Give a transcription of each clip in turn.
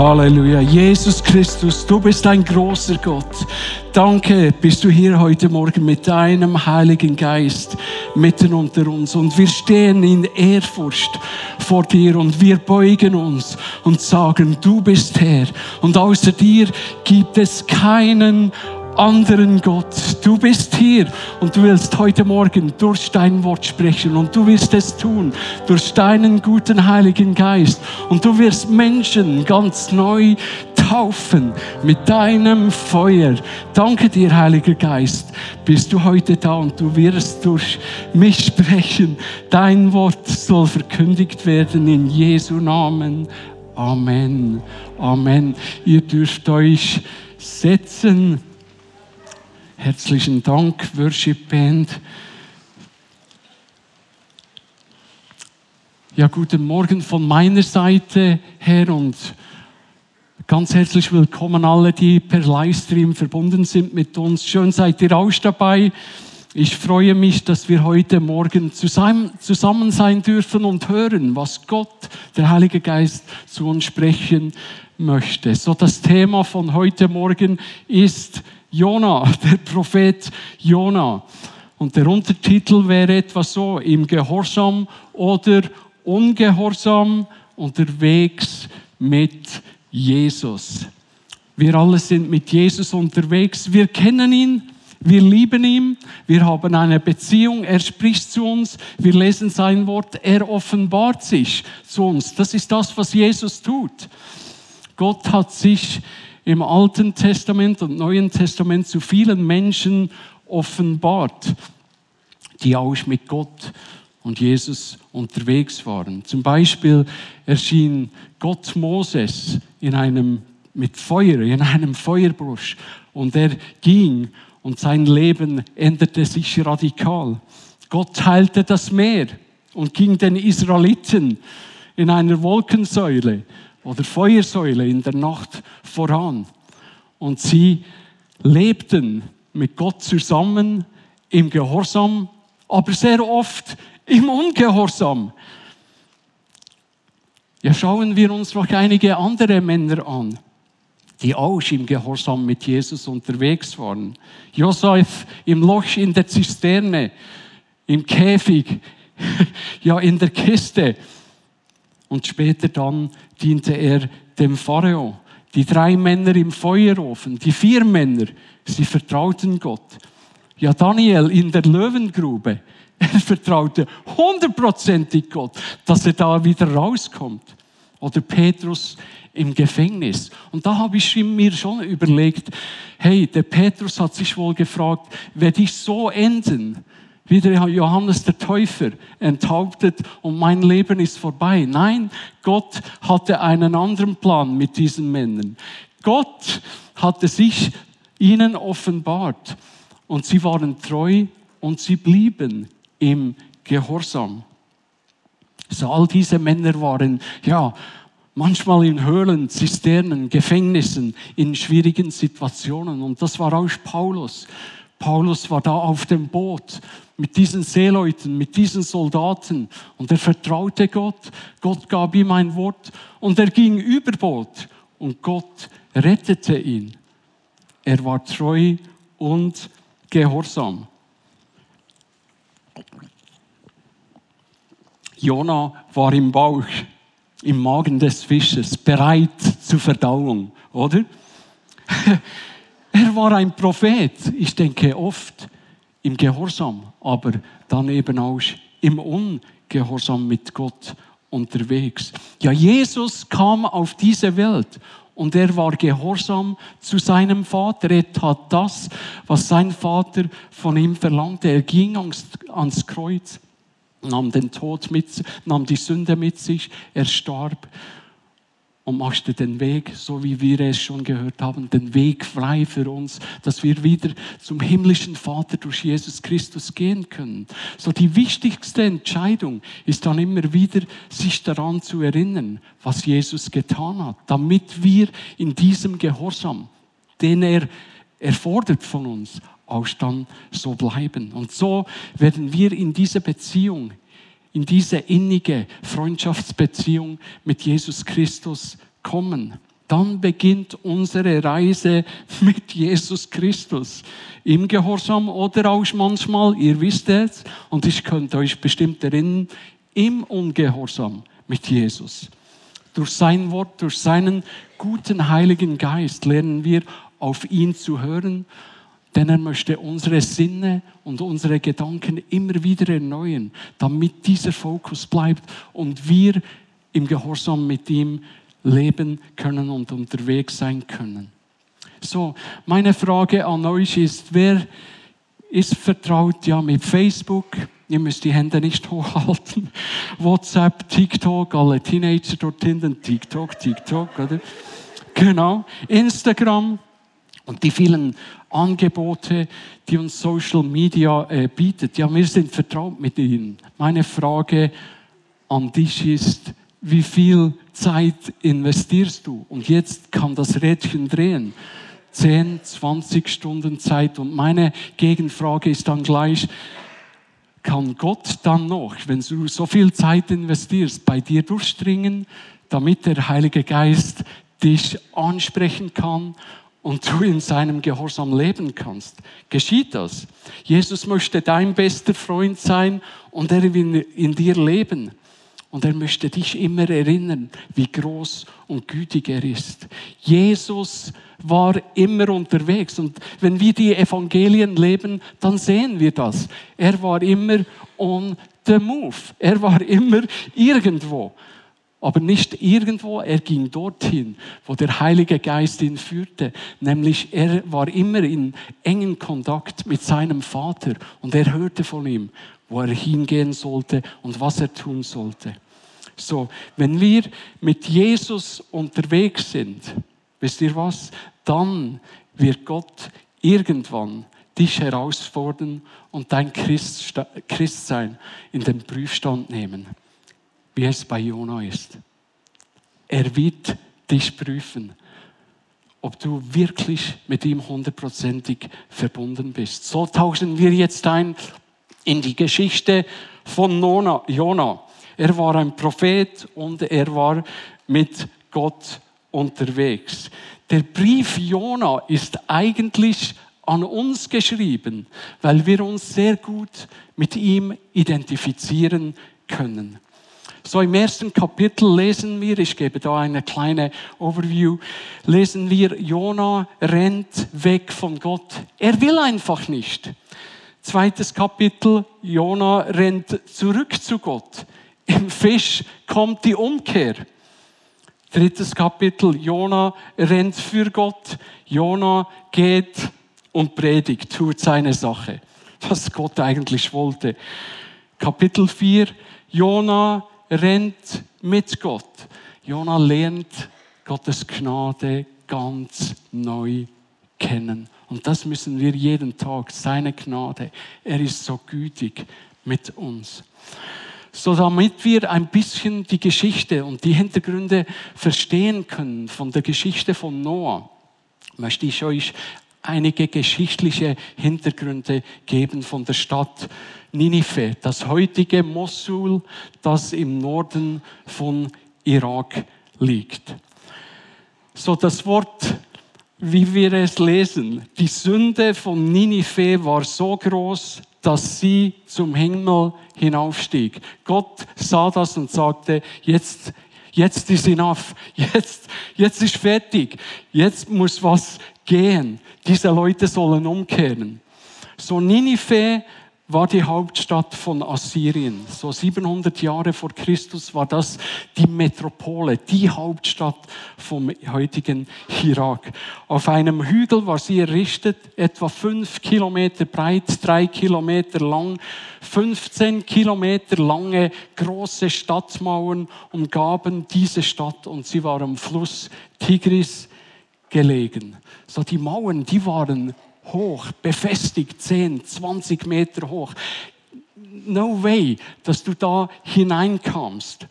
Halleluja. Jesus Christus, du bist ein großer Gott. Danke, bist du hier heute Morgen mit deinem Heiligen Geist mitten unter uns. Und wir stehen in Ehrfurcht vor dir und wir beugen uns und sagen, du bist Herr. Und außer dir gibt es keinen anderen Gott. Du bist hier und du willst heute Morgen durch dein Wort sprechen und du wirst es tun durch deinen guten Heiligen Geist und du wirst Menschen ganz neu taufen mit deinem Feuer. Danke dir, Heiliger Geist, bist du heute da und du wirst durch mich sprechen. Dein Wort soll verkündigt werden in Jesu Namen. Amen. Amen. Ihr dürft euch setzen. Herzlichen Dank, Worship Band. Ja, guten Morgen von meiner Seite her und ganz herzlich willkommen alle, die per Livestream verbunden sind mit uns. Schön seid ihr auch dabei. Ich freue mich, dass wir heute Morgen zusammen, zusammen sein dürfen und hören, was Gott, der Heilige Geist, zu uns sprechen möchte. So das Thema von heute Morgen ist Jona, der Prophet Jona. Und der Untertitel wäre etwas so, im Gehorsam oder Ungehorsam unterwegs mit Jesus. Wir alle sind mit Jesus unterwegs. Wir kennen ihn, wir lieben ihn, wir haben eine Beziehung, er spricht zu uns, wir lesen sein Wort, er offenbart sich zu uns. Das ist das, was Jesus tut. Gott hat sich im Alten Testament und Neuen Testament zu vielen Menschen offenbart, die auch mit Gott und Jesus unterwegs waren. Zum Beispiel erschien Gott Moses in einem, mit Feuer, in einem Feuerbrusch und er ging und sein Leben änderte sich radikal. Gott teilte das Meer und ging den Israeliten in einer Wolkensäule oder Feuersäule in der Nacht voran. Und sie lebten mit Gott zusammen im Gehorsam, aber sehr oft im Ungehorsam. Ja, schauen wir uns noch einige andere Männer an, die auch im Gehorsam mit Jesus unterwegs waren. Josef im Loch in der Zisterne, im Käfig, ja in der Kiste. Und später dann diente er dem Pharao. Die drei Männer im Feuerofen, die vier Männer, sie vertrauten Gott. Ja, Daniel in der Löwengrube, er vertraute hundertprozentig Gott, dass er da wieder rauskommt. Oder Petrus im Gefängnis. Und da habe ich mir schon überlegt, hey, der Petrus hat sich wohl gefragt, werde ich so enden? Wie der Johannes der Täufer enthauptet und mein Leben ist vorbei. Nein, Gott hatte einen anderen Plan mit diesen Männern. Gott hatte sich ihnen offenbart und sie waren treu und sie blieben im Gehorsam. So all diese Männer waren, ja, manchmal in Höhlen, Zisternen, Gefängnissen, in schwierigen Situationen. Und das war auch Paulus. Paulus war da auf dem Boot mit diesen Seeleuten, mit diesen Soldaten und er vertraute Gott. Gott gab ihm ein Wort und er ging über Bord und Gott rettete ihn. Er war treu und gehorsam. Jona war im Bauch, im Magen des Fisches, bereit zur Verdauung, oder? Er war ein Prophet, ich denke oft im Gehorsam, aber dann eben auch im Ungehorsam mit Gott unterwegs. Ja, Jesus kam auf diese Welt und er war gehorsam zu seinem Vater. Er tat das, was sein Vater von ihm verlangte. Er ging ans, ans Kreuz, nahm den Tod mit, nahm die Sünde mit sich, er starb und machst du den Weg, so wie wir es schon gehört haben, den Weg frei für uns, dass wir wieder zum himmlischen Vater durch Jesus Christus gehen können. So die wichtigste Entscheidung ist dann immer wieder, sich daran zu erinnern, was Jesus getan hat, damit wir in diesem Gehorsam, den er erfordert von uns, auch dann so bleiben. Und so werden wir in dieser Beziehung in diese innige Freundschaftsbeziehung mit Jesus Christus kommen. dann beginnt unsere Reise mit Jesus Christus. Im Gehorsam oder auch manchmal, ihr wisst es, und ich könnte euch bestimmt erinnern, im Ungehorsam mit Jesus. Durch sein Wort, durch seinen guten Heiligen Geist lernen wir auf ihn zu hören, denn er möchte unsere Sinne und unsere Gedanken immer wieder erneuern, damit dieser Fokus bleibt und wir im Gehorsam mit ihm leben können und unterwegs sein können. So, meine Frage an euch ist, wer ist vertraut ja mit Facebook? Ihr müsst die Hände nicht hochhalten. WhatsApp, TikTok, alle Teenager dort hinten, TikTok, TikTok, oder? Genau. Instagram und die vielen Angebote, die uns Social Media äh, bietet. Ja, wir sind vertraut mit ihnen. Meine Frage an dich ist, wie viel Zeit investierst du? Und jetzt kann das Rädchen drehen. 10, 20 Stunden Zeit. Und meine Gegenfrage ist dann gleich, kann Gott dann noch, wenn du so viel Zeit investierst, bei dir durchdringen, damit der Heilige Geist dich ansprechen kann und du in seinem Gehorsam leben kannst. Geschieht das? Jesus möchte dein bester Freund sein und er will in dir leben. Und er möchte dich immer erinnern, wie groß und gütig er ist. Jesus war immer unterwegs. Und wenn wir die Evangelien leben, dann sehen wir das. Er war immer on the move. Er war immer irgendwo. Aber nicht irgendwo, er ging dorthin, wo der Heilige Geist ihn führte. Nämlich er war immer in engen Kontakt mit seinem Vater und er hörte von ihm wo er hingehen sollte und was er tun sollte. So, wenn wir mit Jesus unterwegs sind, wisst ihr was? Dann wird Gott irgendwann dich herausfordern und dein Christsein in den Prüfstand nehmen, wie es bei Jona ist. Er wird dich prüfen, ob du wirklich mit ihm hundertprozentig verbunden bist. So tauchen wir jetzt ein in die Geschichte von Jona. Er war ein Prophet und er war mit Gott unterwegs. Der Brief Jona ist eigentlich an uns geschrieben, weil wir uns sehr gut mit ihm identifizieren können. So im ersten Kapitel lesen wir, ich gebe da eine kleine Overview, lesen wir, Jona rennt weg von Gott. Er will einfach nicht. Zweites Kapitel, Jona rennt zurück zu Gott. Im Fisch kommt die Umkehr. Drittes Kapitel, Jona rennt für Gott. Jona geht und predigt, tut seine Sache, was Gott eigentlich wollte. Kapitel 4, Jona rennt mit Gott. Jona lernt Gottes Gnade ganz neu kennen. Und das müssen wir jeden Tag, seine Gnade. Er ist so gütig mit uns. So damit wir ein bisschen die Geschichte und die Hintergründe verstehen können von der Geschichte von Noah, möchte ich euch einige geschichtliche Hintergründe geben von der Stadt Ninive, das heutige Mosul, das im Norden von Irak liegt. So das Wort wie wir es lesen. Die Sünde von Ninive war so groß, dass sie zum Himmel hinaufstieg. Gott sah das und sagte, jetzt, jetzt ist enough, jetzt, jetzt ist fertig, jetzt muss was gehen. Diese Leute sollen umkehren. So Ninive war die Hauptstadt von Assyrien. So 700 Jahre vor Christus war das die Metropole, die Hauptstadt vom heutigen Irak. Auf einem Hügel war sie errichtet, etwa fünf Kilometer breit, drei Kilometer lang. 15 Kilometer lange große Stadtmauern umgaben diese Stadt und sie war am Fluss Tigris gelegen. So die Mauern, die waren hoch, befestigt, 10, 20 Meter hoch. No way, dass du da hineinkamst.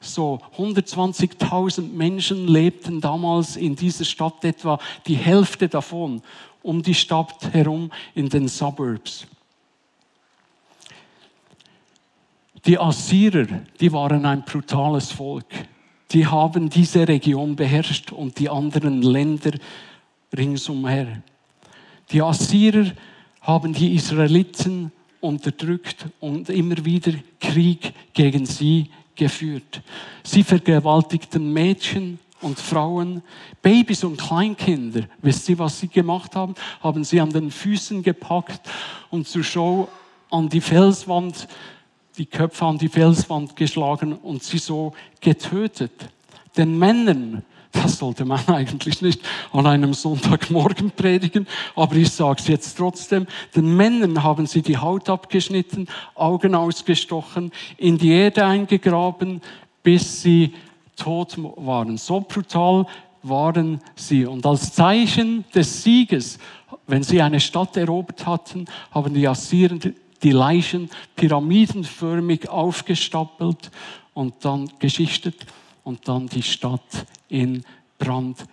So 120.000 Menschen lebten damals in dieser Stadt, etwa die Hälfte davon um die Stadt herum in den Suburbs. Die Assyrer, die waren ein brutales Volk. die haben diese Region beherrscht und die anderen Länder ringsumher. Die Assyrer haben die Israeliten unterdrückt und immer wieder Krieg gegen sie geführt. Sie vergewaltigten Mädchen und Frauen, Babys und Kleinkinder. Wisst ihr, was sie gemacht haben? Haben sie an den Füßen gepackt und zur Show an die Felswand, die Köpfe an die Felswand geschlagen und sie so getötet. Den Männern das sollte man eigentlich nicht an einem Sonntagmorgen predigen, aber ich sage es jetzt trotzdem. Den Männern haben sie die Haut abgeschnitten, Augen ausgestochen, in die Erde eingegraben, bis sie tot waren. So brutal waren sie. Und als Zeichen des Sieges, wenn sie eine Stadt erobert hatten, haben die Assyrer die Leichen pyramidenförmig aufgestapelt und dann geschichtet und dann die Stadt in Brand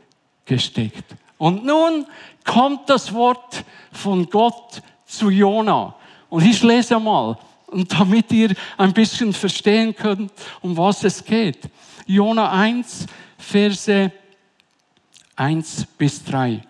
gesteckt. Und nun kommt das Wort von Gott zu Jona. Und ich lese mal, und damit ihr ein bisschen verstehen könnt, um was es geht. Jona 1, Verse 1 bis 3.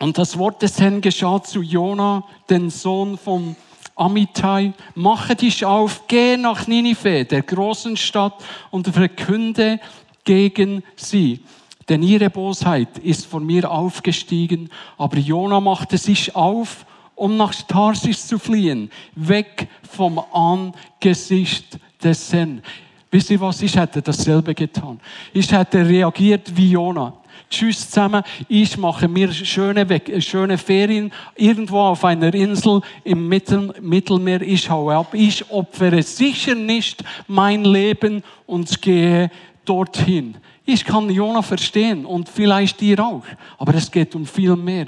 Und das Wort des Herrn geschah zu Jona, den Sohn von Amittai, mache dich auf, geh nach Ninive, der großen Stadt, und verkünde gegen sie. Denn ihre Bosheit ist von mir aufgestiegen. Aber Jona machte sich auf, um nach Tarsis zu fliehen, weg vom Angesicht des Herrn. Wisst ihr was? Ich hätte dasselbe getan. Ich hätte reagiert wie Jona. Tschüss zusammen. Ich mache mir schöne, schöne Ferien irgendwo auf einer Insel im Mittel, Mittelmeer. Ich haue ab. Ich opfere sicher nicht mein Leben und gehe dorthin. Ich kann Jona verstehen und vielleicht ihr auch. Aber es geht um viel mehr.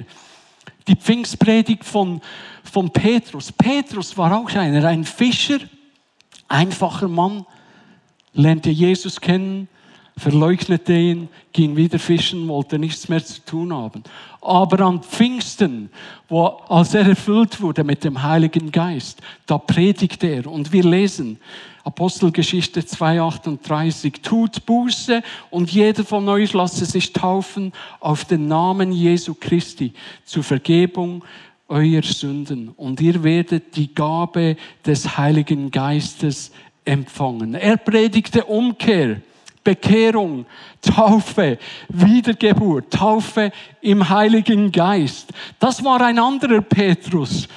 Die Pfingstpredigt von, von Petrus. Petrus war auch einer, ein Fischer, einfacher Mann, lernte Jesus kennen, verleugnete ihn, ging wieder fischen, wollte nichts mehr zu tun haben. Aber an Pfingsten, wo, als er erfüllt wurde mit dem Heiligen Geist, da predigte er. Und wir lesen Apostelgeschichte 2,38, tut Buße und jeder von euch lasse sich taufen auf den Namen Jesu Christi zur Vergebung eurer Sünden. Und ihr werdet die Gabe des Heiligen Geistes empfangen. Er predigte Umkehr. Bekehrung, Taufe, Wiedergeburt, Taufe im Heiligen Geist. Das war ein anderer Petrus.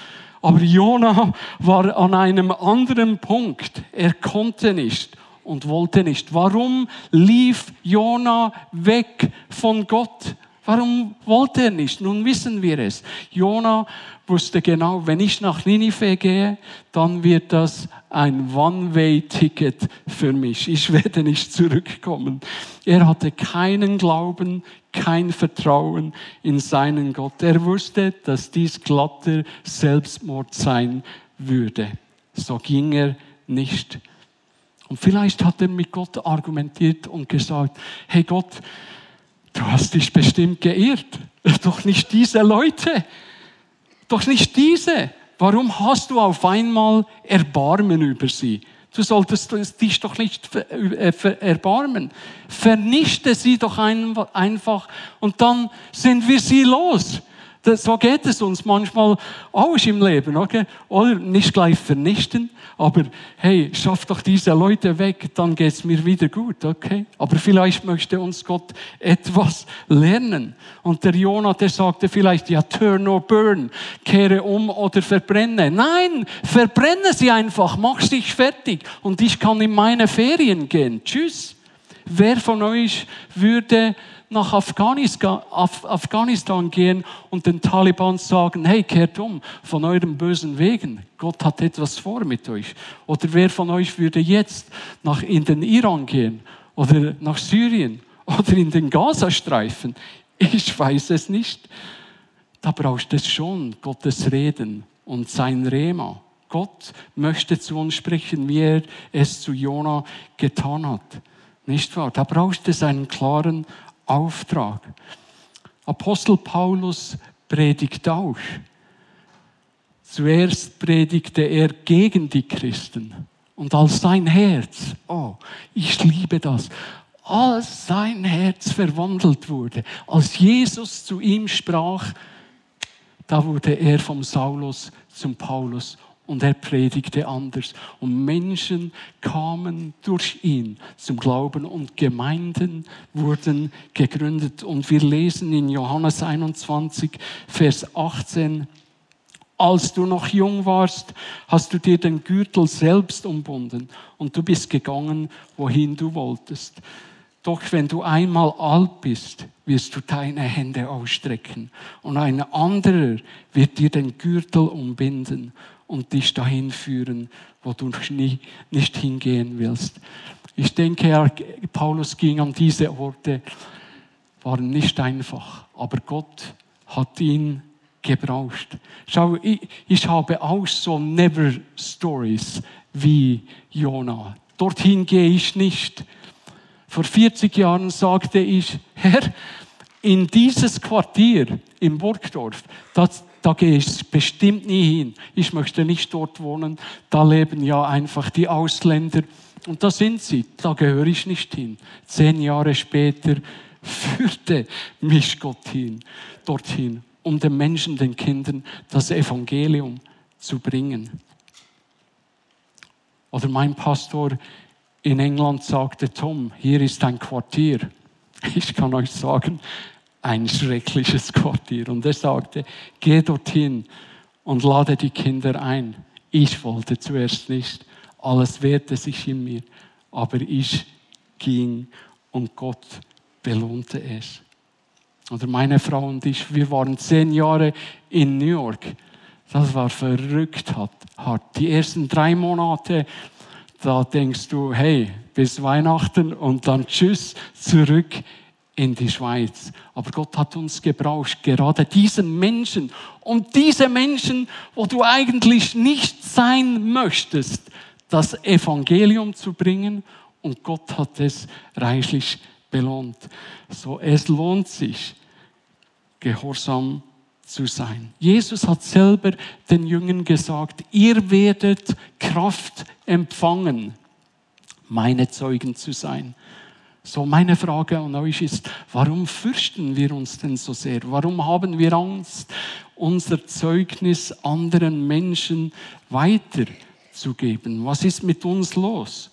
Aber Jona war an einem anderen Punkt. Er konnte nicht und wollte nicht. Warum lief Jona weg von Gott? Warum wollte er nicht? Nun wissen wir es. Jona wusste genau, wenn ich nach Ninive gehe, dann wird das ein One-Way-Ticket für mich. Ich werde nicht zurückkommen. Er hatte keinen Glauben, kein Vertrauen in seinen Gott. Er wusste, dass dies glatter Selbstmord sein würde. So ging er nicht. Und vielleicht hat er mit Gott argumentiert und gesagt, hey Gott, du hast dich bestimmt geirrt. Doch nicht diese Leute. Doch nicht diese. Warum hast du auf einmal Erbarmen über sie? Du solltest dich doch nicht äh, erbarmen. Vernichte sie doch einfach und dann sind wir sie los. So geht es uns manchmal auch im Leben, okay? Oder nicht gleich vernichten, aber hey, schaff doch diese Leute weg, dann geht es mir wieder gut, okay? Aber vielleicht möchte uns Gott etwas lernen. Und der Jonah, der sagte vielleicht, ja, turn or burn, kehre um oder verbrenne. Nein, verbrenne sie einfach, mach dich fertig und ich kann in meine Ferien gehen. Tschüss. Wer von euch würde nach Afghanistan gehen und den Taliban sagen, hey, kehrt um von euren bösen Wegen. Gott hat etwas vor mit euch. Oder wer von euch würde jetzt nach in den Iran gehen oder nach Syrien oder in den Gazastreifen? Ich weiß es nicht. Da braucht es schon Gottes Reden und sein Rema. Gott möchte zu uns sprechen, wie er es zu Jona getan hat. Nicht wahr? Da braucht es einen klaren Auftrag. Apostel Paulus predigt auch. Zuerst predigte er gegen die Christen Und als sein Herz, oh, ich liebe das, als sein Herz verwandelt wurde, als Jesus zu ihm sprach, da wurde er vom Saulus zum Paulus und er predigte anders. Und Menschen kamen durch ihn zum Glauben und Gemeinden wurden gegründet. Und wir lesen in Johannes 21, Vers 18, als du noch jung warst, hast du dir den Gürtel selbst umbunden und du bist gegangen, wohin du wolltest. Doch wenn du einmal alt bist, wirst du deine Hände ausstrecken und ein anderer wird dir den Gürtel umbinden und dich dahin führen, wo du nie, nicht hingehen willst. Ich denke, Paulus ging an diese Orte, waren nicht einfach, aber Gott hat ihn gebraucht. Schau, ich, ich habe auch so Never Stories wie Jona. Dorthin gehe ich nicht. Vor 40 Jahren sagte ich, Herr, in dieses Quartier im Burgdorf, das, da gehe ich bestimmt nie hin. Ich möchte nicht dort wohnen. Da leben ja einfach die Ausländer. Und da sind sie. Da gehöre ich nicht hin. Zehn Jahre später führte mich Gott hin, dorthin, um den Menschen, den Kindern das Evangelium zu bringen. Oder mein Pastor in England sagte, Tom, hier ist ein Quartier. Ich kann euch sagen, ein schreckliches Quartier. Und er sagte, geh dorthin und lade die Kinder ein. Ich wollte zuerst nicht, alles wehrte sich in mir, aber ich ging und Gott belohnte es. Oder meine Frau und ich, wir waren zehn Jahre in New York. Das war verrückt hart. Die ersten drei Monate, da denkst du, hey, bis Weihnachten und dann tschüss, zurück in die Schweiz. Aber Gott hat uns gebraucht, gerade diesen Menschen und diese Menschen, wo du eigentlich nicht sein möchtest, das Evangelium zu bringen. Und Gott hat es reichlich belohnt. So, es lohnt sich, gehorsam zu sein. Jesus hat selber den Jüngern gesagt, ihr werdet Kraft empfangen, meine Zeugen zu sein. So, meine Frage an euch ist, warum fürchten wir uns denn so sehr? Warum haben wir Angst, unser Zeugnis anderen Menschen weiterzugeben? Was ist mit uns los?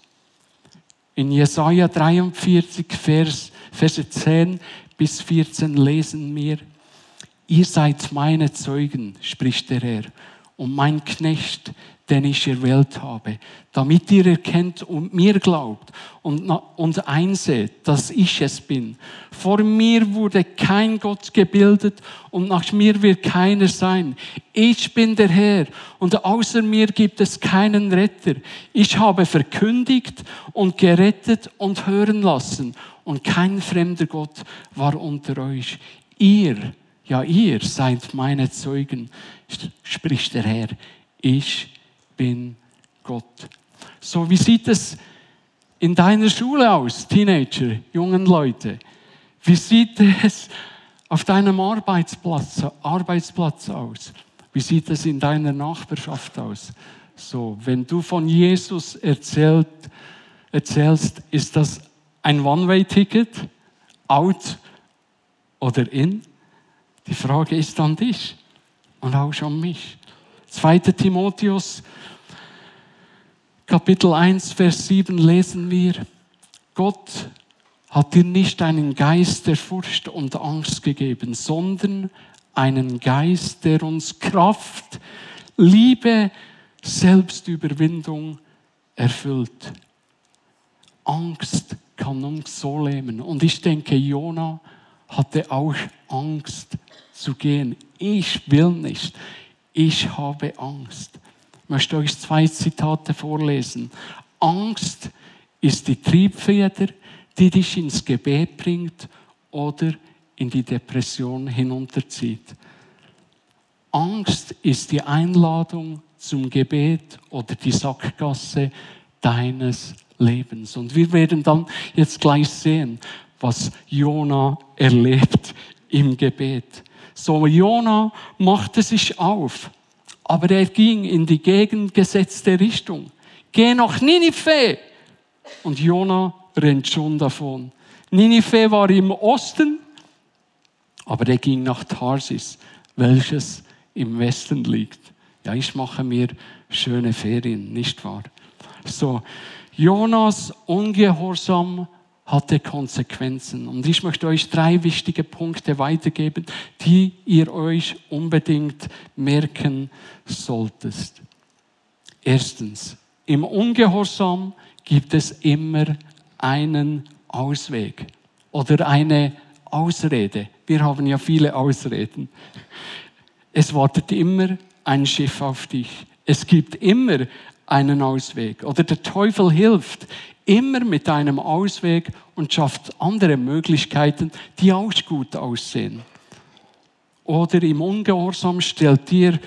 In Jesaja 43, Vers, Verse 10 bis 14 lesen wir, Ihr seid meine Zeugen, spricht der Herr, und mein Knecht, den ich erwählt habe, damit ihr erkennt und mir glaubt und, und einseht, dass ich es bin. Vor mir wurde kein Gott gebildet und nach mir wird keiner sein. Ich bin der Herr und außer mir gibt es keinen Retter. Ich habe verkündigt und gerettet und hören lassen und kein fremder Gott war unter euch. Ihr, ja ihr seid meine Zeugen, spricht der Herr. Ich bin Gott. So, wie sieht es in deiner Schule aus, Teenager, jungen Leute? Wie sieht es auf deinem Arbeitsplatz, Arbeitsplatz aus? Wie sieht es in deiner Nachbarschaft aus? So, wenn du von Jesus erzählt, erzählst, ist das ein One-Way-Ticket? Out oder in? Die Frage ist an dich und auch an mich. 2. Timotheus, Kapitel 1, Vers 7 lesen wir, Gott hat dir nicht einen Geist der Furcht und Angst gegeben, sondern einen Geist, der uns Kraft, Liebe, Selbstüberwindung erfüllt. Angst kann uns so lähmen. Und ich denke, Jona hatte auch Angst zu gehen. Ich will nicht ich habe Angst. Ich möchte euch zwei Zitate vorlesen. Angst ist die Triebfeder, die dich ins Gebet bringt oder in die Depression hinunterzieht. Angst ist die Einladung zum Gebet oder die Sackgasse deines Lebens. Und wir werden dann jetzt gleich sehen, was Jona erlebt im Gebet. So, Jona machte sich auf, aber er ging in die gegengesetzte Richtung, geh nach Ninive. Und Jona rennt schon davon. Ninive war im Osten, aber er ging nach Tarsis, welches im Westen liegt. Ja, ich mache mir schöne Ferien, nicht wahr? So, Jonas Ungehorsam hatte Konsequenzen. Und ich möchte euch drei wichtige Punkte weitergeben, die ihr euch unbedingt merken solltet. Erstens, im Ungehorsam gibt es immer einen Ausweg oder eine Ausrede. Wir haben ja viele Ausreden. Es wartet immer ein Schiff auf dich. Es gibt immer einen Ausweg. Oder der Teufel hilft immer mit einem Ausweg und schafft andere Möglichkeiten, die auch gut aussehen. Oder im Ungehorsam stellt dir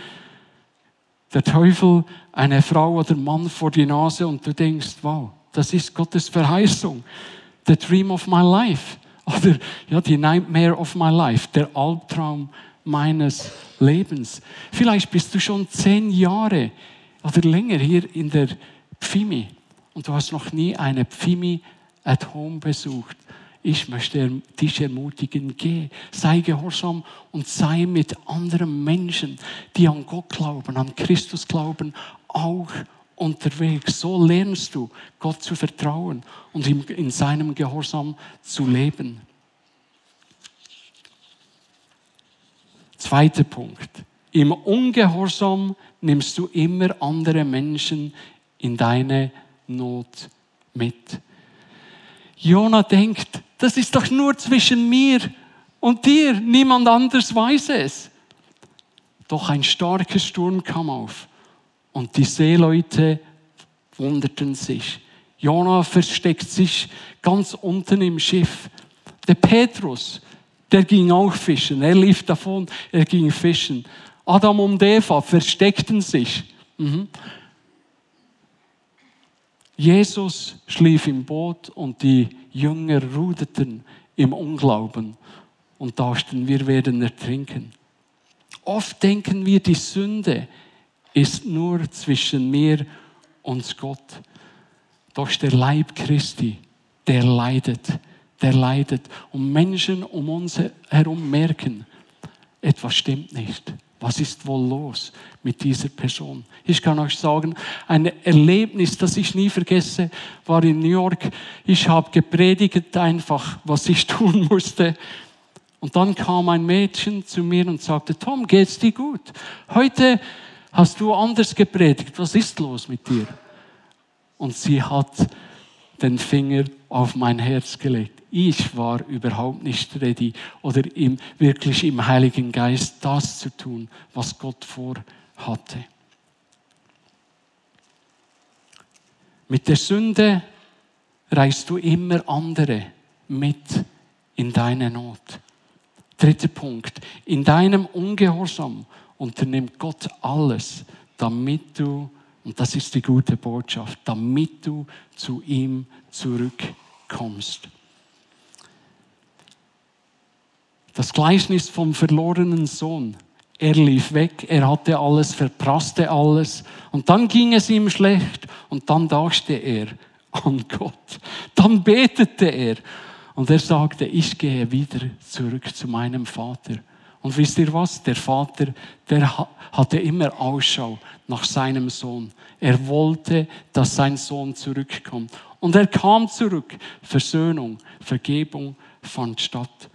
der Teufel eine Frau oder Mann vor die Nase und du denkst, wow, das ist Gottes Verheißung. The dream of my life. Oder ja, die nightmare of my life, der Albtraum meines Lebens. Vielleicht bist du schon zehn Jahre oder länger hier in der Pfimi und du hast noch nie eine Pfimi at home besucht. Ich möchte dich ermutigen, geh, sei gehorsam und sei mit anderen Menschen, die an Gott glauben, an Christus glauben, auch unterwegs. So lernst du, Gott zu vertrauen und in seinem Gehorsam zu leben. Zweiter Punkt. Im Ungehorsam nimmst du immer andere Menschen in deine Not mit. Jona denkt, das ist doch nur zwischen mir und dir, niemand anders weiß es. Doch ein starker Sturm kam auf und die Seeleute wunderten sich. Jona versteckt sich ganz unten im Schiff. Der Petrus, der ging auch fischen. Er lief davon, er ging fischen. Adam und Eva versteckten sich. Mhm. Jesus schlief im Boot und die Jünger ruderten im Unglauben und dachten, wir werden ertrinken. Oft denken wir, die Sünde ist nur zwischen mir und Gott. Doch der Leib Christi, der leidet, der leidet. Und Menschen um uns herum merken, etwas stimmt nicht. Was ist wohl los mit dieser Person? Ich kann euch sagen, ein Erlebnis, das ich nie vergesse, war in New York. Ich habe gepredigt einfach, was ich tun musste. Und dann kam ein Mädchen zu mir und sagte, Tom, geht's dir gut? Heute hast du anders gepredigt. Was ist los mit dir? Und sie hat den Finger auf mein Herz gelegt. Ich war überhaupt nicht ready oder im, wirklich im Heiligen Geist das zu tun, was Gott vorhatte. Mit der Sünde reichst du immer andere mit in deine Not. Dritter Punkt. In deinem Ungehorsam unternimmt Gott alles, damit du und das ist die gute Botschaft, damit du zu ihm zurückkommst. Das Gleichnis vom verlorenen Sohn. Er lief weg, er hatte alles, verprasste alles und dann ging es ihm schlecht und dann dachte er an Gott. Dann betete er und er sagte, ich gehe wieder zurück zu meinem Vater. Und wisst ihr was? Der Vater, der hatte immer Ausschau nach seinem Sohn. Er wollte, dass sein Sohn zurückkommt. Und er kam zurück. Versöhnung, Vergebung fand statt.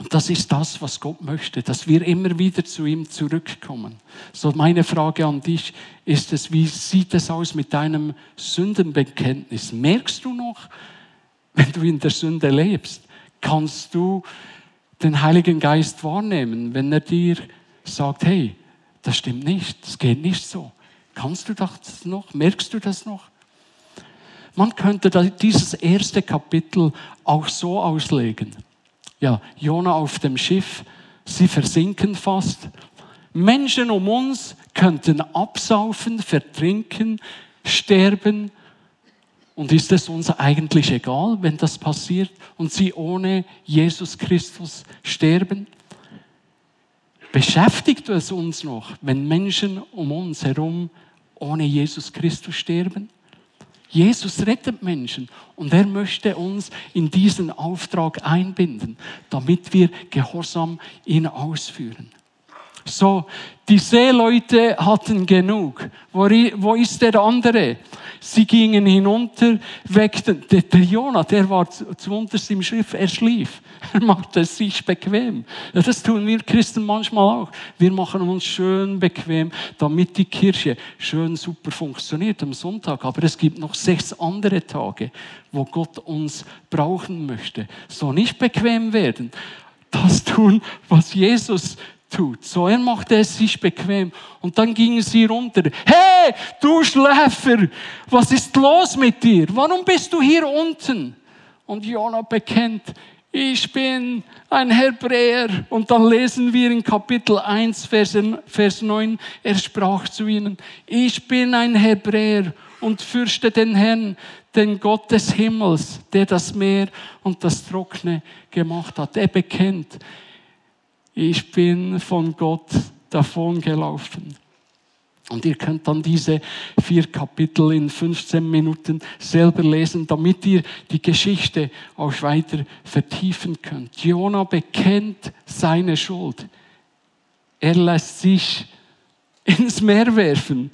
Und das ist das, was Gott möchte, dass wir immer wieder zu ihm zurückkommen. So meine Frage an dich ist es, wie sieht es aus mit deinem Sündenbekenntnis? Merkst du noch, wenn du in der Sünde lebst, kannst du den Heiligen Geist wahrnehmen, wenn er dir sagt, hey, das stimmt nicht, das geht nicht so. Kannst du das noch? Merkst du das noch? Man könnte dieses erste Kapitel auch so auslegen. Ja, Jona auf dem Schiff, sie versinken fast. Menschen um uns könnten absaufen, vertrinken, sterben. Und ist es uns eigentlich egal, wenn das passiert und sie ohne Jesus Christus sterben? Beschäftigt es uns noch, wenn Menschen um uns herum ohne Jesus Christus sterben? Jesus rettet Menschen und er möchte uns in diesen Auftrag einbinden, damit wir gehorsam ihn ausführen. So, die Seeleute hatten genug. Wo, wo ist der andere? Sie gingen hinunter, weckten. Der, der Jonah, der war zuunterst im Schiff, er schlief. Er machte es sich bequem. Ja, das tun wir Christen manchmal auch. Wir machen uns schön bequem, damit die Kirche schön super funktioniert am Sonntag. Aber es gibt noch sechs andere Tage, wo Gott uns brauchen möchte. So nicht bequem werden. Das tun, was Jesus tut. So, er machte es sich bequem. Und dann gingen sie runter. Hey, du Schläfer, was ist los mit dir? Warum bist du hier unten? Und Jonah bekennt, ich bin ein Hebräer. Und dann lesen wir in Kapitel 1, Vers, Vers 9, er sprach zu ihnen, ich bin ein Hebräer und fürchte den Herrn, den Gott des Himmels, der das Meer und das Trockene gemacht hat. Er bekennt, ich bin von Gott davongelaufen. Und ihr könnt dann diese vier Kapitel in 15 Minuten selber lesen, damit ihr die Geschichte auch weiter vertiefen könnt. Jona bekennt seine Schuld. Er lässt sich ins Meer werfen.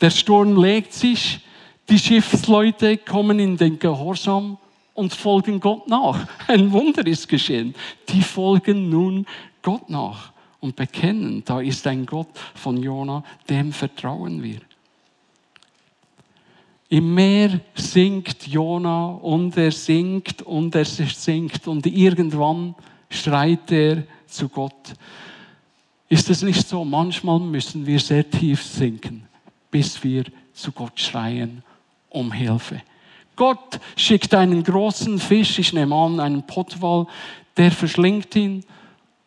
Der Sturm legt sich, die Schiffsleute kommen in den Gehorsam und folgen Gott nach. Ein Wunder ist geschehen. Die folgen nun Gott nach und bekennen, da ist ein Gott von Jona, dem vertrauen wir. Im Meer singt Jona und er singt und er singt und irgendwann schreit er zu Gott. Ist es nicht so? Manchmal müssen wir sehr tief sinken, bis wir zu Gott schreien um Hilfe. Gott schickt einen großen Fisch, ich nehme an, einen Pottwal, der verschlingt ihn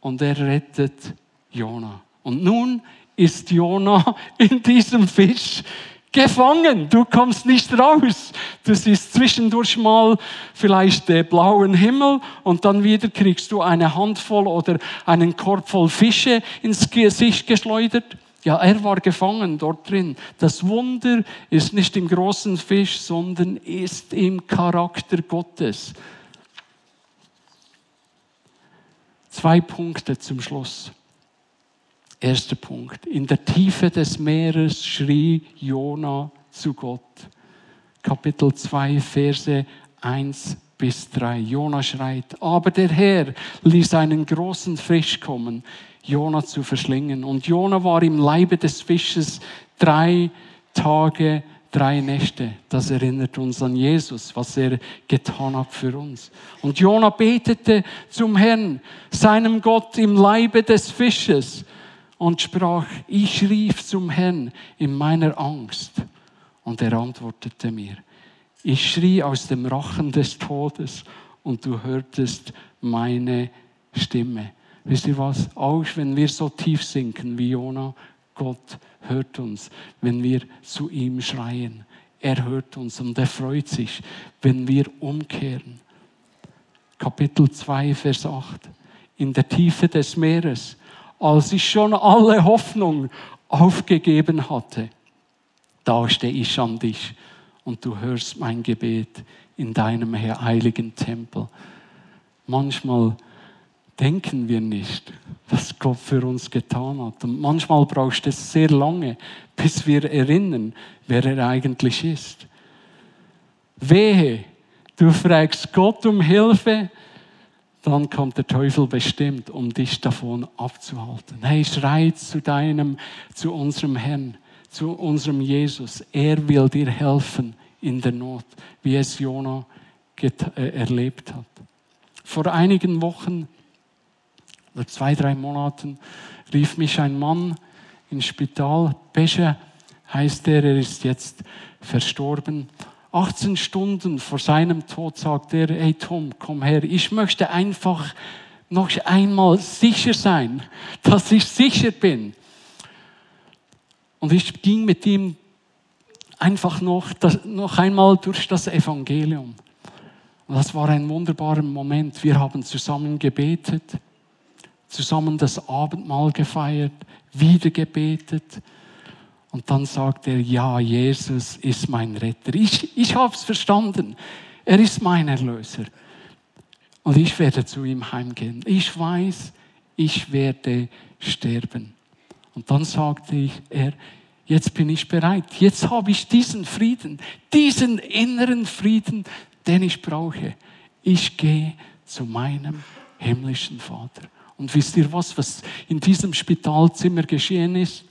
und er rettet Jona. Und nun ist Jona in diesem Fisch gefangen. Du kommst nicht raus. Du siehst zwischendurch mal vielleicht den blauen Himmel und dann wieder kriegst du eine Handvoll oder einen Korb voll Fische ins Gesicht geschleudert. Ja, er war gefangen dort drin. Das Wunder ist nicht im großen Fisch, sondern ist im Charakter Gottes. Zwei Punkte zum Schluss. Erster Punkt. In der Tiefe des Meeres schrie Jona zu Gott. Kapitel 2, Verse 1 bis 3. Jona schreit, aber der Herr ließ einen großen Fisch kommen, Jona zu verschlingen. Und Jona war im Leibe des Fisches drei Tage drei Nächte. Das erinnert uns an Jesus, was er getan hat für uns. Und Jona betete zum Herrn, seinem Gott im Leibe des Fisches und sprach, ich rief zum Herrn in meiner Angst. Und er antwortete mir, ich schrie aus dem Rachen des Todes und du hörtest meine Stimme. Wisst ihr was? Auch wenn wir so tief sinken wie Jona, Gott hört uns, wenn wir zu ihm schreien. Er hört uns und er freut sich, wenn wir umkehren. Kapitel 2, Vers 8. In der Tiefe des Meeres, als ich schon alle Hoffnung aufgegeben hatte, da stehe ich an dich und du hörst mein Gebet in deinem heiligen Tempel. Manchmal denken wir nicht, was Gott für uns getan hat. Und manchmal braucht es sehr lange, bis wir erinnern, wer er eigentlich ist. Wehe, du fragst Gott um Hilfe, dann kommt der Teufel bestimmt, um dich davon abzuhalten. Hey, schrei zu deinem, zu unserem Herrn, zu unserem Jesus. Er will dir helfen in der Not, wie es Jona äh, erlebt hat. Vor einigen Wochen oder zwei, drei Monaten rief mich ein Mann ins Spital. Pesche heißt er, er ist jetzt verstorben. 18 Stunden vor seinem Tod sagt er, hey Tom, komm her, ich möchte einfach noch einmal sicher sein, dass ich sicher bin. Und ich ging mit ihm einfach noch, das, noch einmal durch das Evangelium. Und das war ein wunderbarer Moment. Wir haben zusammen gebetet zusammen das Abendmahl gefeiert, wieder gebetet. Und dann sagt er, ja, Jesus ist mein Retter. Ich, ich habe es verstanden. Er ist mein Erlöser. Und ich werde zu ihm heimgehen. Ich weiß, ich werde sterben. Und dann sagte er, jetzt bin ich bereit. Jetzt habe ich diesen Frieden, diesen inneren Frieden, den ich brauche. Ich gehe zu meinem himmlischen Vater. Und wisst ihr was, was in diesem Spitalzimmer geschehen ist?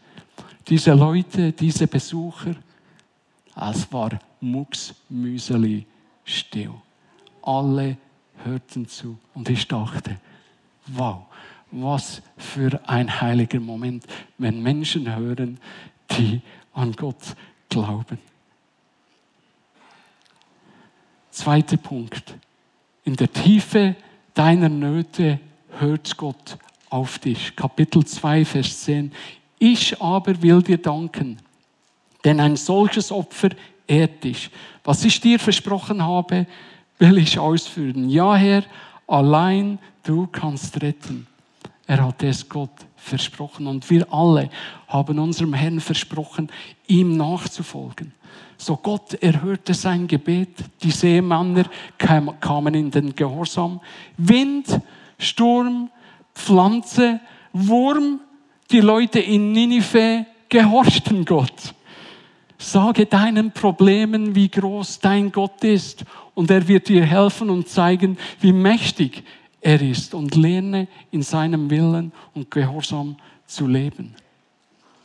Diese Leute, diese Besucher, es war mucksmüseli still. Alle hörten zu und ich dachte, wow, was für ein heiliger Moment, wenn Menschen hören, die an Gott glauben. Zweiter Punkt. In der Tiefe deiner Nöte hört Gott auf dich. Kapitel 2, Vers 10. Ich aber will dir danken, denn ein solches Opfer ehrt dich. Was ich dir versprochen habe, will ich ausführen. Ja, Herr, allein du kannst retten. Er hat es Gott versprochen und wir alle haben unserem Herrn versprochen, ihm nachzufolgen. So Gott erhörte sein Gebet, die Seemänner kamen in den Gehorsam. Wind, Sturm, Pflanze, Wurm, die Leute in Ninive gehorchten Gott. Sage deinen Problemen, wie groß dein Gott ist und er wird dir helfen und zeigen, wie mächtig er ist und lerne in seinem Willen und Gehorsam zu leben.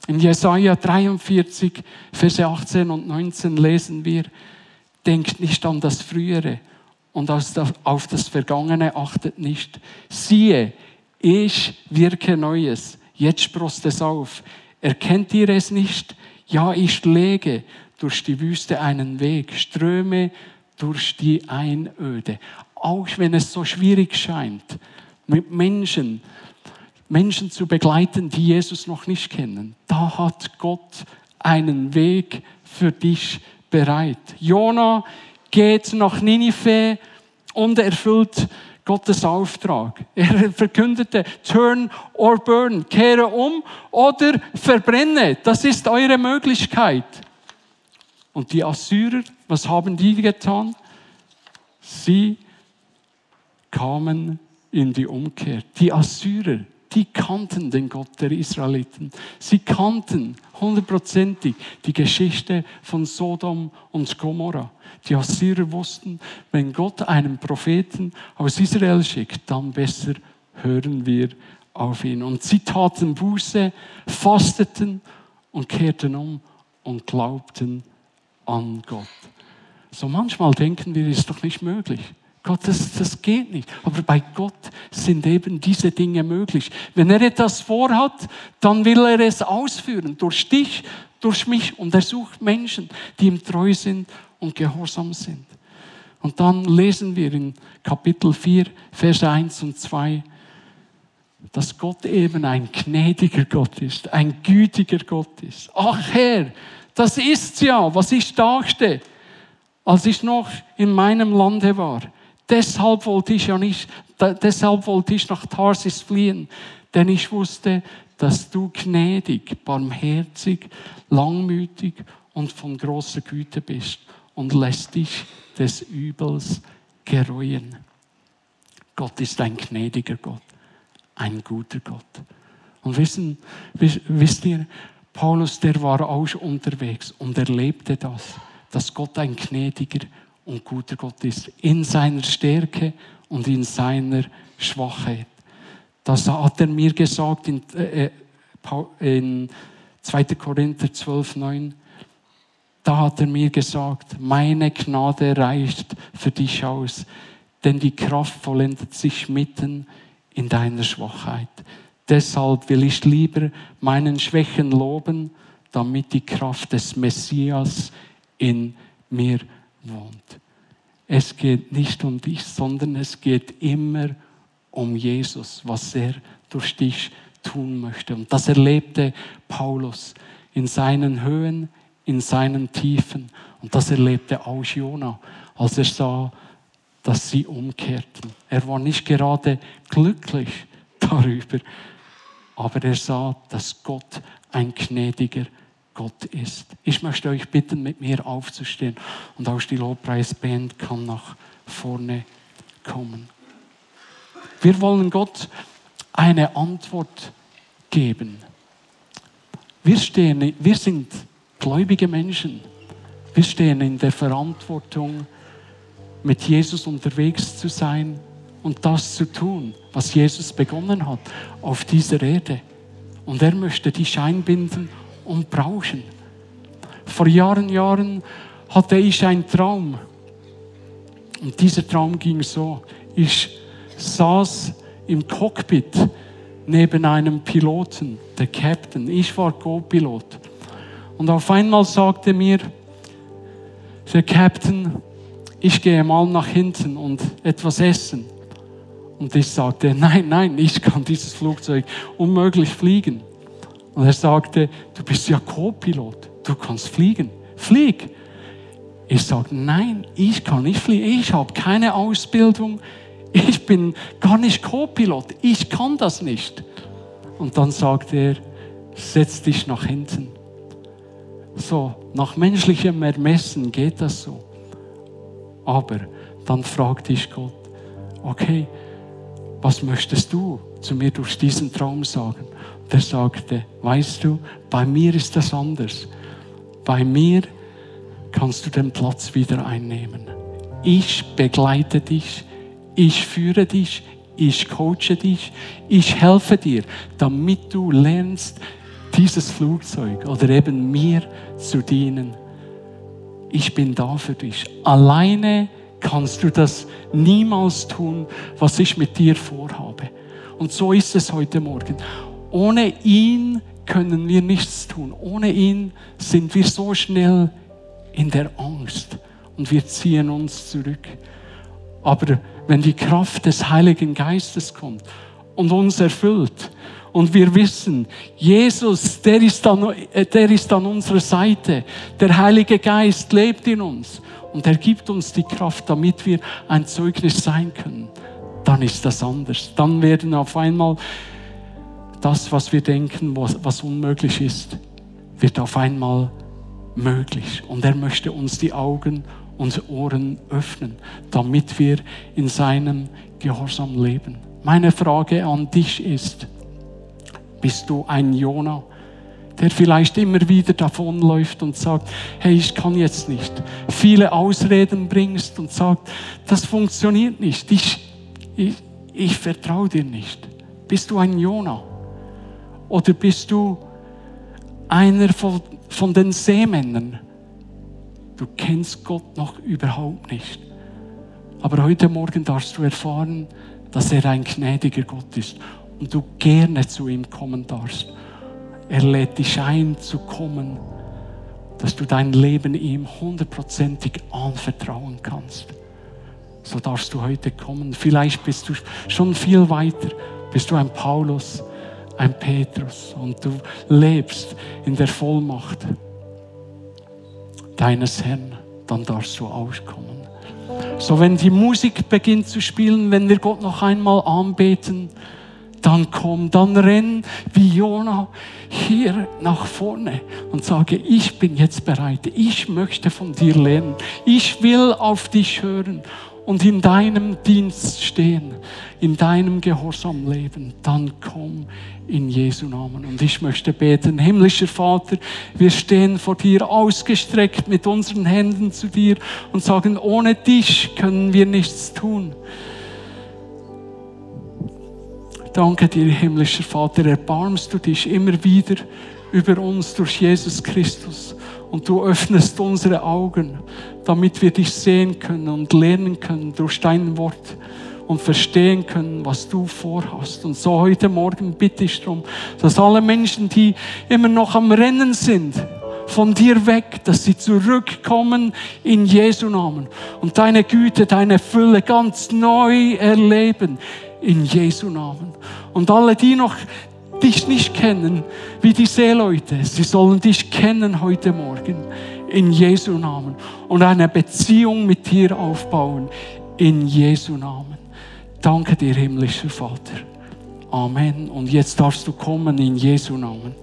In Jesaja 43, Verse 18 und 19 lesen wir, denkt nicht an das Frühere und auf das Vergangene achtet nicht. Siehe, ich wirke Neues, jetzt sprost es auf. Erkennt ihr es nicht? Ja, ich lege durch die Wüste einen Weg, ströme durch die Einöde. Auch wenn es so schwierig scheint, mit Menschen, Menschen zu begleiten, die Jesus noch nicht kennen. Da hat Gott einen Weg für dich bereit. Jona geht nach Ninive und erfüllt Gottes Auftrag. Er verkündete, turn or burn, kehre um oder verbrenne. Das ist eure Möglichkeit. Und die Assyrer, was haben die getan? Sie kamen in die Umkehr. Die Assyrer, die kannten den Gott der Israeliten. Sie kannten hundertprozentig die Geschichte von Sodom und Gomorra. Die Assyrer wussten, wenn Gott einen Propheten aus Israel schickt, dann besser hören wir auf ihn. Und sie taten Buße, fasteten und kehrten um und glaubten an Gott. So manchmal denken wir, ist doch nicht möglich. Gott, das, das geht nicht. Aber bei Gott sind eben diese Dinge möglich. Wenn er etwas vorhat, dann will er es ausführen. Durch dich, durch mich. Und er sucht Menschen, die ihm treu sind und gehorsam sind. Und dann lesen wir in Kapitel 4, Vers 1 und 2, dass Gott eben ein gnädiger Gott ist, ein gütiger Gott ist. Ach Herr, das ist's ja, was ich dachte, als ich noch in meinem Lande war. Deshalb wollte ich ja nicht, deshalb wollte ich nach Tarsis fliehen, denn ich wusste, dass du gnädig, barmherzig, langmütig und von großer Güte bist und lässt dich des Übels gereuen. Gott ist ein gnädiger Gott, ein guter Gott. Und wissen, wisst ihr, Paulus, der war auch unterwegs und erlebte das, dass Gott ein gnädiger und guter Gott ist. In seiner Stärke und in seiner Schwachheit. Das hat er mir gesagt in, äh, äh in 2. Korinther 12, 9. Da hat er mir gesagt, meine Gnade reicht für dich aus, denn die Kraft vollendet sich mitten in deiner Schwachheit. Deshalb will ich lieber meinen Schwächen loben, damit die Kraft des Messias in mir wohnt. Es geht nicht um dich, sondern es geht immer um Jesus, was er durch dich tun möchte. Und das erlebte Paulus in seinen Höhen, in seinen Tiefen. Und das erlebte auch Jona, als er sah, dass sie umkehrten. Er war nicht gerade glücklich darüber, aber er sah, dass Gott ein gnädiger Gott ist. Ich möchte euch bitten, mit mir aufzustehen und auch die Lobpreisband kann nach vorne kommen. Wir wollen Gott eine Antwort geben. Wir, stehen, wir sind gläubige Menschen. Wir stehen in der Verantwortung, mit Jesus unterwegs zu sein und das zu tun, was Jesus begonnen hat auf dieser Erde. Und er möchte die Scheinbinden und brauchen. Vor Jahren, Jahren hatte ich einen Traum. Und dieser Traum ging so. Ich saß im Cockpit neben einem Piloten, der Captain. Ich war Co-Pilot. Und auf einmal sagte mir der Captain, ich gehe mal nach hinten und etwas essen. Und ich sagte, nein, nein, ich kann dieses Flugzeug unmöglich fliegen. Und er sagte, du bist ja Co-Pilot, du kannst fliegen. Flieg. Ich sagte, nein, ich kann nicht fliegen, ich habe keine Ausbildung, ich bin gar nicht Co-Pilot, ich kann das nicht. Und dann sagte er, setz dich nach hinten. So, nach menschlichem Ermessen geht das so. Aber dann fragte ich Gott, okay, was möchtest du zu mir durch diesen Traum sagen? Der sagte, weißt du, bei mir ist das anders. Bei mir kannst du den Platz wieder einnehmen. Ich begleite dich, ich führe dich, ich coache dich, ich helfe dir, damit du lernst, dieses Flugzeug oder eben mir zu dienen. Ich bin da für dich. Alleine kannst du das niemals tun, was ich mit dir vorhabe. Und so ist es heute Morgen. Ohne ihn können wir nichts tun. Ohne ihn sind wir so schnell in der Angst und wir ziehen uns zurück. Aber wenn die Kraft des Heiligen Geistes kommt und uns erfüllt und wir wissen, Jesus, der ist, an, der ist an unserer Seite, der Heilige Geist lebt in uns und er gibt uns die Kraft, damit wir ein Zeugnis sein können, dann ist das anders. Dann werden auf einmal das, was wir denken, was, was unmöglich ist, wird auf einmal möglich. Und er möchte uns die Augen und Ohren öffnen, damit wir in seinem Gehorsam leben. Meine Frage an dich ist, bist du ein Jonah? der vielleicht immer wieder davonläuft und sagt, hey, ich kann jetzt nicht. Viele Ausreden bringst und sagt, das funktioniert nicht. Ich, ich, ich vertraue dir nicht. Bist du ein Jonah? Oder bist du einer von, von den Seemännern? Du kennst Gott noch überhaupt nicht. Aber heute Morgen darfst du erfahren, dass er ein gnädiger Gott ist und du gerne zu ihm kommen darfst. Er lädt dich ein zu kommen, dass du dein Leben ihm hundertprozentig anvertrauen kannst. So darfst du heute kommen. Vielleicht bist du schon viel weiter. Bist du ein Paulus, ein Petrus und du lebst in der Vollmacht deines Herrn. Dann darfst du auskommen. So, wenn die Musik beginnt zu spielen, wenn wir Gott noch einmal anbeten, dann komm, dann renn wie Jona hier nach vorne und sage, ich bin jetzt bereit, ich möchte von dir lernen, ich will auf dich hören und in deinem Dienst stehen, in deinem Gehorsam leben, dann komm in Jesu Namen. Und ich möchte beten, himmlischer Vater, wir stehen vor dir ausgestreckt mit unseren Händen zu dir und sagen, ohne dich können wir nichts tun. Danke dir, himmlischer Vater, erbarmst du dich immer wieder über uns durch Jesus Christus und du öffnest unsere Augen, damit wir dich sehen können und lernen können durch dein Wort und verstehen können, was du vorhast. Und so heute Morgen bitte ich darum, dass alle Menschen, die immer noch am Rennen sind, von dir weg, dass sie zurückkommen in Jesu Namen und deine Güte, deine Fülle ganz neu erleben in Jesu Namen. Und alle, die noch dich nicht kennen, wie die Seeleute, sie sollen dich kennen heute Morgen in Jesu Namen und eine Beziehung mit dir aufbauen in Jesu Namen. Danke dir, himmlischer Vater. Amen. Und jetzt darfst du kommen in Jesu Namen.